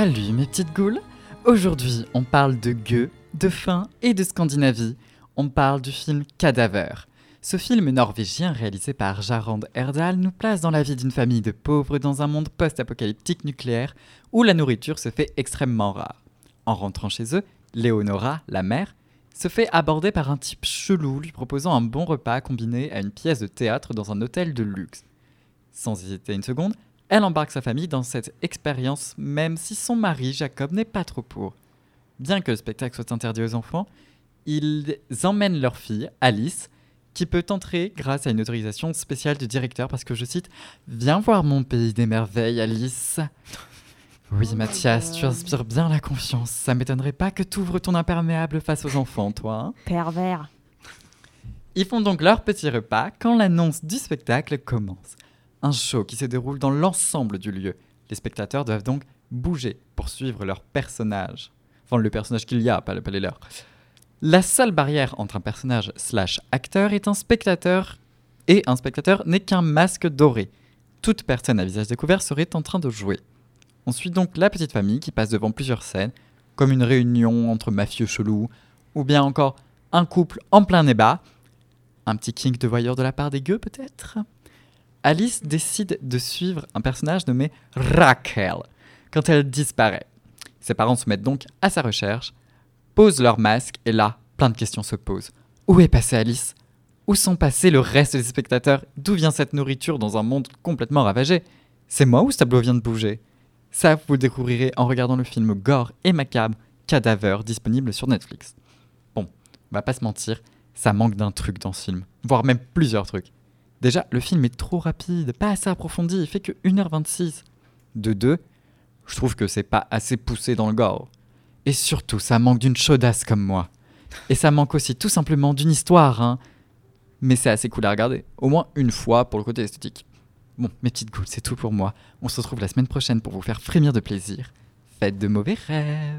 Salut mes petites goules Aujourd'hui, on parle de gueux, de faim et de Scandinavie. On parle du film Cadaver. Ce film norvégien réalisé par Jarand Erdal nous place dans la vie d'une famille de pauvres dans un monde post-apocalyptique nucléaire où la nourriture se fait extrêmement rare. En rentrant chez eux, Leonora, la mère, se fait aborder par un type chelou lui proposant un bon repas combiné à une pièce de théâtre dans un hôtel de luxe. Sans hésiter une seconde, elle embarque sa famille dans cette expérience même si son mari, Jacob, n'est pas trop pour. Bien que le spectacle soit interdit aux enfants, ils emmènent leur fille, Alice, qui peut entrer grâce à une autorisation spéciale du directeur parce que je cite Viens voir mon pays des merveilles, Alice. Oui, Mathias, tu inspires bien la confiance. Ça m'étonnerait pas que tu ouvres ton imperméable face aux enfants, toi. hein. Pervers. Ils font donc leur petit repas quand l'annonce du spectacle commence. Un show qui se déroule dans l'ensemble du lieu. Les spectateurs doivent donc bouger pour suivre leur personnage. Enfin, le personnage qu'il y a, pas, les leurs. La seule barrière entre un personnage slash acteur est un spectateur et un spectateur n'est qu'un masque doré. Toute personne à visage découvert serait en train de jouer. On suit donc la petite famille qui passe devant plusieurs scènes, comme une réunion entre mafieux chelous, ou bien encore un couple en plein débat, un petit kink de voyeur de la part des gueux peut-être? Alice décide de suivre un personnage nommé Raquel quand elle disparaît. Ses parents se mettent donc à sa recherche, posent leur masque et là, plein de questions se posent. Où est passée Alice? Où sont passés le reste des spectateurs? D'où vient cette nourriture dans un monde complètement ravagé? C'est moi ou ce tableau vient de bouger? Ça, vous le découvrirez en regardant le film gore et macabre Cadaver disponible sur Netflix. Bon, on va pas se mentir, ça manque d'un truc dans ce film, voire même plusieurs trucs. Déjà, le film est trop rapide, pas assez approfondi, il fait que 1h26. De deux, je trouve que c'est pas assez poussé dans le gore. Et surtout, ça manque d'une chaudasse comme moi. Et ça manque aussi tout simplement d'une histoire, hein. Mais c'est assez cool à regarder, au moins une fois pour le côté esthétique. Bon, mes petites gouttes, c'est tout pour moi. On se retrouve la semaine prochaine pour vous faire frémir de plaisir. Faites de mauvais rêves